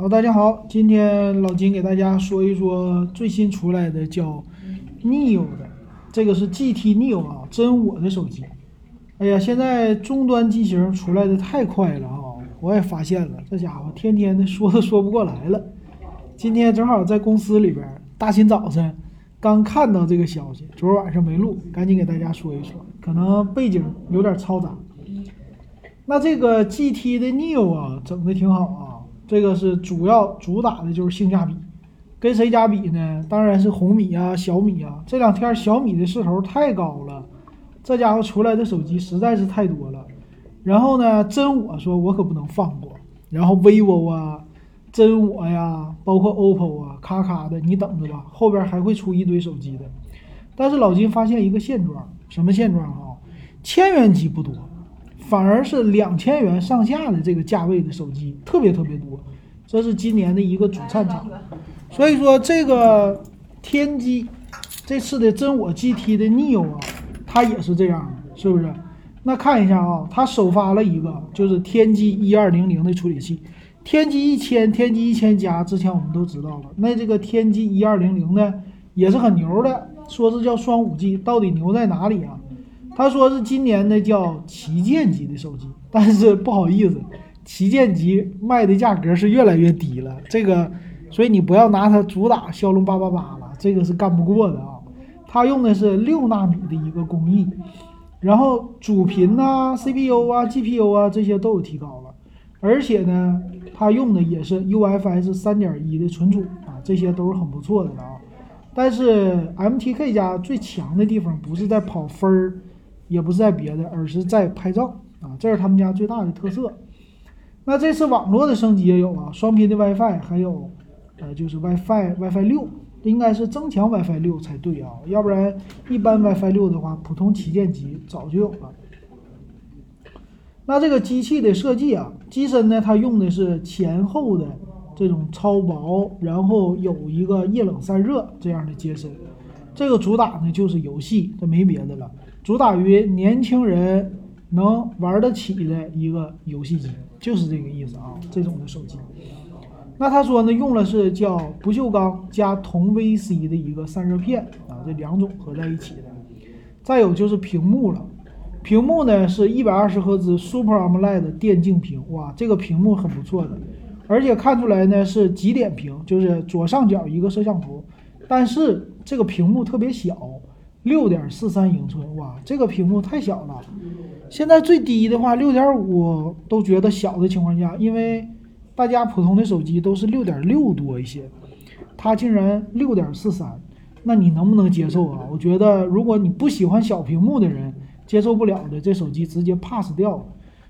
好，大家好，今天老金给大家说一说最新出来的叫 Neo 的，这个是 GT Neo 啊，真我的手机。哎呀，现在终端机型出来的太快了啊！我也发现了，这家伙天天的说都说不过来了。今天正好在公司里边，大清早晨刚看到这个消息，昨晚上没录，赶紧给大家说一说，可能背景有点嘈杂。那这个 GT 的 Neo 啊，整的挺好啊。这个是主要主打的就是性价比，跟谁家比呢？当然是红米啊、小米啊。这两天小米的势头太高了，这家伙出来的手机实在是太多了。然后呢，真我说我可不能放过。然后 vivo 啊、真我呀，包括 OPPO 啊，咔咔的，你等着吧，后边还会出一堆手机的。但是老金发现一个现状，什么现状啊？千元机不多。反而是两千元上下的这个价位的手机特别特别多，这是今年的一个主战场。所以说这个天玑这次的真我 GT 的 Neo 啊，它也是这样，是不是？那看一下啊，它首发了一个就是天玑一二零零的处理器，天玑一千、天玑一千加，之前我们都知道了。那这个天玑一二零零呢，也是很牛的，说是叫双五 G，到底牛在哪里啊？他说是今年的叫旗舰级的手机，但是不好意思，旗舰级卖的价格是越来越低了。这个，所以你不要拿它主打骁龙八八八了，这个是干不过的啊。它用的是六纳米的一个工艺，然后主频呐、CPU 啊、GPU 啊这些都有提高了，而且呢，它用的也是 UFS 三点一的存储啊，这些都是很不错的了啊。但是 MTK 家最强的地方不是在跑分儿。也不是在别的，而是在拍照啊，这是他们家最大的特色。那这次网络的升级也有啊，双频的 WiFi，还有呃就是 WiFi WiFi 六，应该是增强 WiFi 六才对啊，要不然一般 WiFi 六的话，普通旗舰机早就有了。那这个机器的设计啊，机身呢，它用的是前后的这种超薄，然后有一个液冷散热这样的机身。这个主打呢就是游戏，这没别的了。主打于年轻人能玩得起的一个游戏机，就是这个意思啊。这种的手机，那他说呢，用了是叫不锈钢加铜 VC 的一个散热片啊，这两种合在一起的。再有就是屏幕了，屏幕呢是一百二十赫兹 Super AMOLED 电竞屏，哇，这个屏幕很不错的，而且看出来呢是极点屏，就是左上角一个摄像头，但是这个屏幕特别小。六点四三英寸，哇，这个屏幕太小了。现在最低的话，六点五都觉得小的情况下，因为大家普通的手机都是六点六多一些，它竟然六点四三，那你能不能接受啊？我觉得如果你不喜欢小屏幕的人，接受不了的，这手机直接 pass 掉。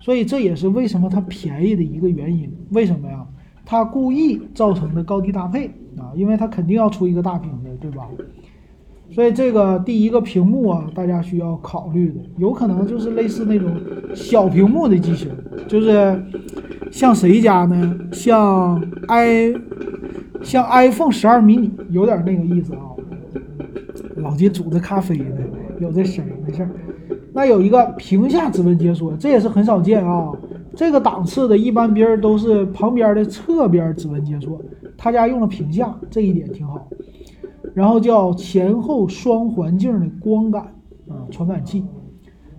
所以这也是为什么它便宜的一个原因。为什么呀？它故意造成的高低搭配啊，因为它肯定要出一个大屏的，对吧？所以这个第一个屏幕啊，大家需要考虑的，有可能就是类似那种小屏幕的机型，就是像谁家呢？像 i 像 iPhone 十二 mini，有点那个意思啊。老金煮的咖啡呢，有这声，没事儿。那有一个屏下指纹解锁，这也是很少见啊。这个档次的，一般别人都是旁边的侧边指纹解锁，他家用了屏下，这一点挺好。然后叫前后双环境的光感啊传感器，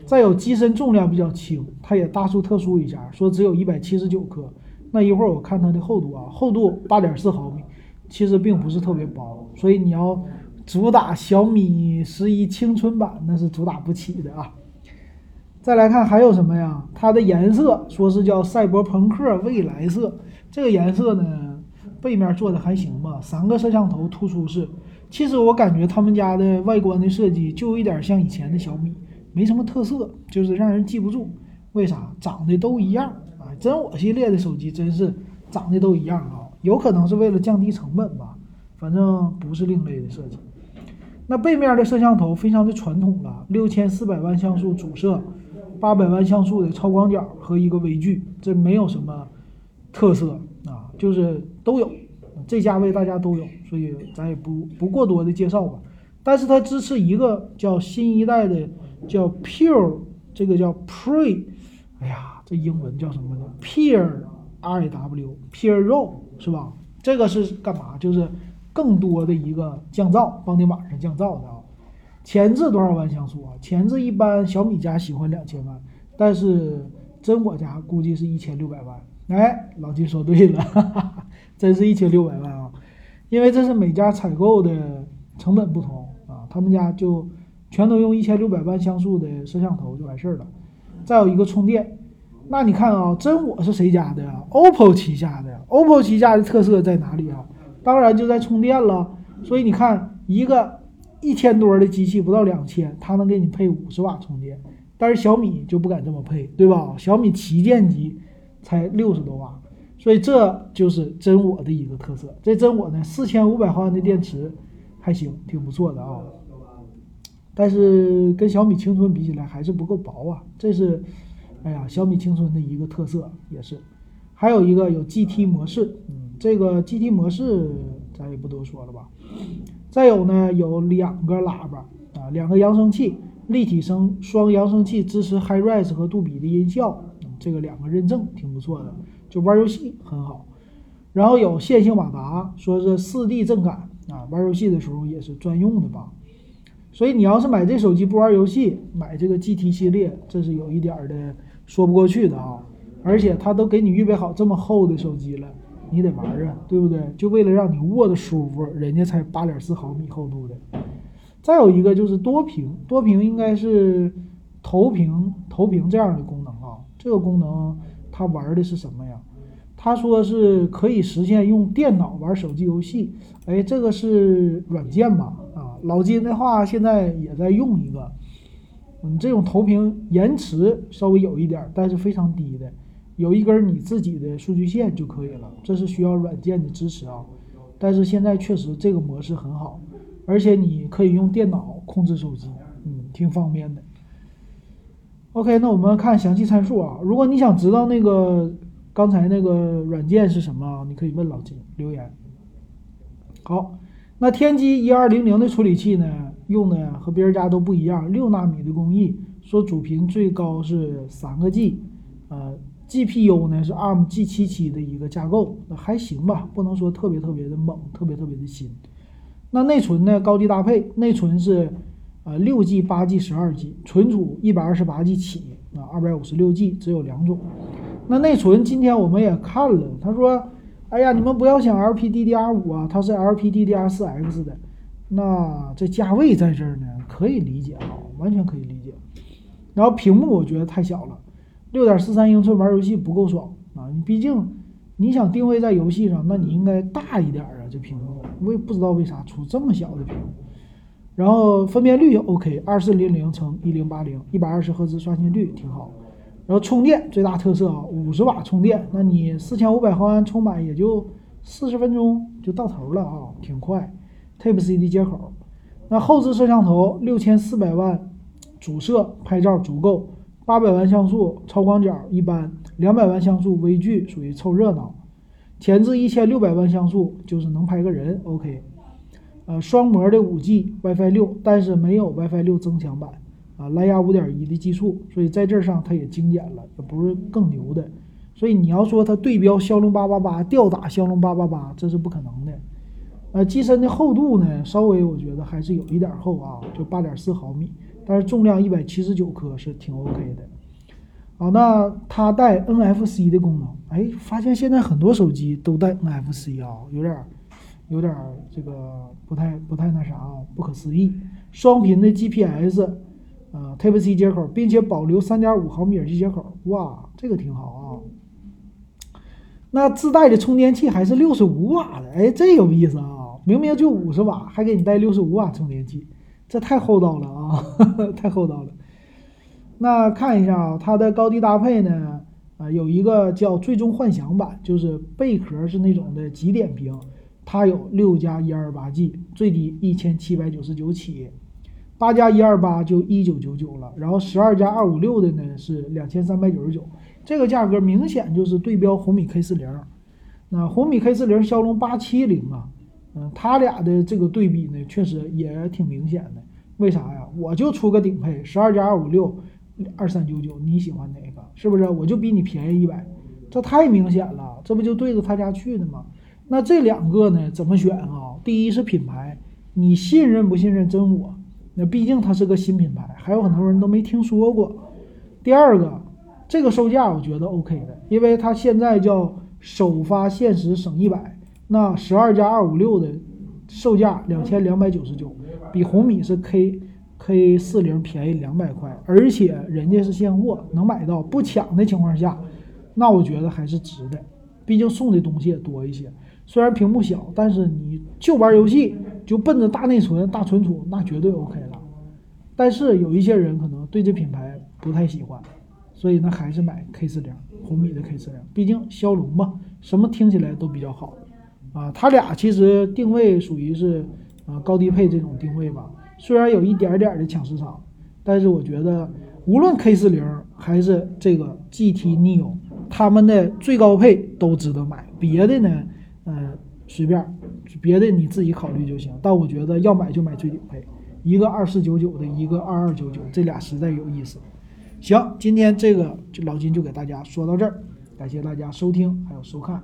再有机身重量比较轻，它也大书特书一下，说只有一百七十九克。那一会儿我看它的厚度啊，厚度八点四毫米，其实并不是特别薄，所以你要主打小米十一青春版那是主打不起的啊。再来看还有什么呀？它的颜色说是叫赛博朋克未来色，这个颜色呢，背面做的还行吧，三个摄像头突出是。其实我感觉他们家的外观的设计就有一点像以前的小米，没什么特色，就是让人记不住。为啥？长得都一样啊！真我系列的手机真是长得都一样啊！有可能是为了降低成本吧，反正不是另类的设计。那背面的摄像头非常的传统了，六千四百万像素主摄，八百万像素的超广角和一个微距，这没有什么特色啊，就是都有。这价位大家都有，所以咱也不不过多的介绍吧。但是它支持一个叫新一代的叫 Pure，这个叫 Pre，哎呀，这英文叫什么呢？Pure R A W Pure RAW 是吧？这个是干嘛？就是更多的一个降噪，帮你晚上降噪的啊。前置多少万像素啊？前置一般小米家喜欢两千万，但是真我家估计是一千六百万。哎，老金说对了，哈哈，真是一千六百万啊！因为这是每家采购的成本不同啊，他们家就全都用一千六百万像素的摄像头就完事儿了。再有一个充电，那你看啊，真我是谁家的啊？OPPO 旗下的，OPPO 旗下的特色在哪里啊？当然就在充电了。所以你看一个。一千多的机器不到两千，它能给你配五十瓦充电，但是小米就不敢这么配，对吧？小米旗舰机才六十多瓦，所以这就是真我的一个特色。这真我呢，四千五百毫安的电池还行，挺不错的啊。但是跟小米青春比起来还是不够薄啊。这是，哎呀，小米青春的一个特色也是。还有一个有 GT 模式，嗯，这个 GT 模式咱也不多说了吧。再有呢，有两个喇叭啊，两个扬声器，立体声双扬声器，支持 HiRes 和杜比的音效，这个两个认证挺不错的，就玩游戏很好。然后有线性马达，说是四 D 震感啊，玩游戏的时候也是专用的吧。所以你要是买这手机不玩游戏，买这个 GT 系列，这是有一点的说不过去的啊。而且它都给你预备好这么厚的手机了。你得玩啊，对不对？就为了让你握的舒服，人家才八点四毫米厚度的。再有一个就是多屏，多屏应该是投屏投屏这样的功能啊。这个功能他玩的是什么呀？他说是可以实现用电脑玩手机游戏。哎，这个是软件吧？啊，老金的话现在也在用一个，嗯，这种投屏延迟稍微有一点，但是非常低的。有一根你自己的数据线就可以了，这是需要软件的支持啊。但是现在确实这个模式很好，而且你可以用电脑控制手机，嗯，挺方便的。OK，那我们看详细参数啊。如果你想知道那个刚才那个软件是什么，你可以问老金留言。好，那天玑一二零零的处理器呢，用的和别人家都不一样，六纳米的工艺，说主频最高是三个 G，呃。GPU 呢是 ARM G77 的一个架构，那还行吧，不能说特别特别的猛，特别特别的新。那内存呢高低搭配，内存是啊六 G、八 G、十二 G，存储一百二十八 G 起，啊二百五十六 G 只有两种。那内存今天我们也看了，他说，哎呀，你们不要想 LPDDR5 啊，它是 LPDDR4X 的。那这价位在这儿呢，可以理解啊，完全可以理解。然后屏幕我觉得太小了。六点四三英寸玩游戏不够爽啊！你毕竟你想定位在游戏上，那你应该大一点啊！这屏幕我也不知道为啥出这么小的屏幕。然后分辨率 OK，二四零零乘一零八零，一百二十赫兹刷新率挺好。然后充电最大特色啊，五十瓦充电，那你四千五百毫安充满也就四十分钟就到头了啊，挺快。Type C 的接口，那后置摄像头六千四百万主摄拍照足够。八百万像素超广角一般，两百万像素微距属于凑热闹，前置一千六百万像素就是能拍个人，OK。呃，双模的五 G WiFi 六，但是没有 WiFi 六增强版啊，蓝牙五点一的技术，所以在这上它也精简了，也不是更牛的。所以你要说它对标骁龙八八八，吊打骁龙八八八，这是不可能的。呃，机身的厚度呢，稍微我觉得还是有一点厚啊，就八点四毫米。但是重量一百七十九克是挺 OK 的，好，那它带 NFC 的功能，哎，发现现在很多手机都带 NFC 啊，有点，有点这个不太不太那啥啊，不可思议。双频的 GPS，呃，Type C 接口，并且保留三点五毫米耳机接口，哇，这个挺好啊。那自带的充电器还是六十五瓦的，哎，这有意思啊，明明就五十瓦，还给你带六十五瓦充电器。这太厚道了啊，太厚道了。那看一下啊，它的高低搭配呢，啊，有一个叫最终幻想版，就是贝壳是那种的极点屏，它有六加一二八 G，最低一千七百九十九起，八加一二八就一九九九了，然后十二加二五六的呢是两千三百九十九，这个价格明显就是对标红米 K 四零，那红米 K 四零骁龙八七零啊。嗯，它俩的这个对比呢，确实也挺明显的。为啥呀？我就出个顶配，十二加二五六，二三九九，你喜欢哪个？是不是？我就比你便宜一百，这太明显了，这不就对着他家去的吗？那这两个呢，怎么选啊？第一是品牌，你信任不信任真我？那毕竟它是个新品牌，还有很多人都没听说过。第二个，这个售价我觉得 OK 的，因为它现在叫首发限时省一百，那十二加二五六的售价两千两百九十九，比红米是 K K 四零便宜两百块，而且人家是现货，能买到不抢的情况下，那我觉得还是值的，毕竟送的东西也多一些。虽然屏幕小，但是你就玩游戏，就奔着大内存、大存储，那绝对 OK 了。但是有一些人可能对这品牌不太喜欢，所以呢还是买 K 四零，红米的 K 四零，毕竟骁龙嘛，什么听起来都比较好。啊，它俩其实定位属于是啊高低配这种定位吧，虽然有一点点的抢市场，但是我觉得无论 K 四零还是这个 GT Neo，他们的最高配都值得买，别的呢？嗯，随便，别的你自己考虑就行。但我觉得要买就买最顶配，一个二四九九的，一个二二九九，这俩实在有意思。行，今天这个就老金就给大家说到这儿，感谢大家收听还有收看。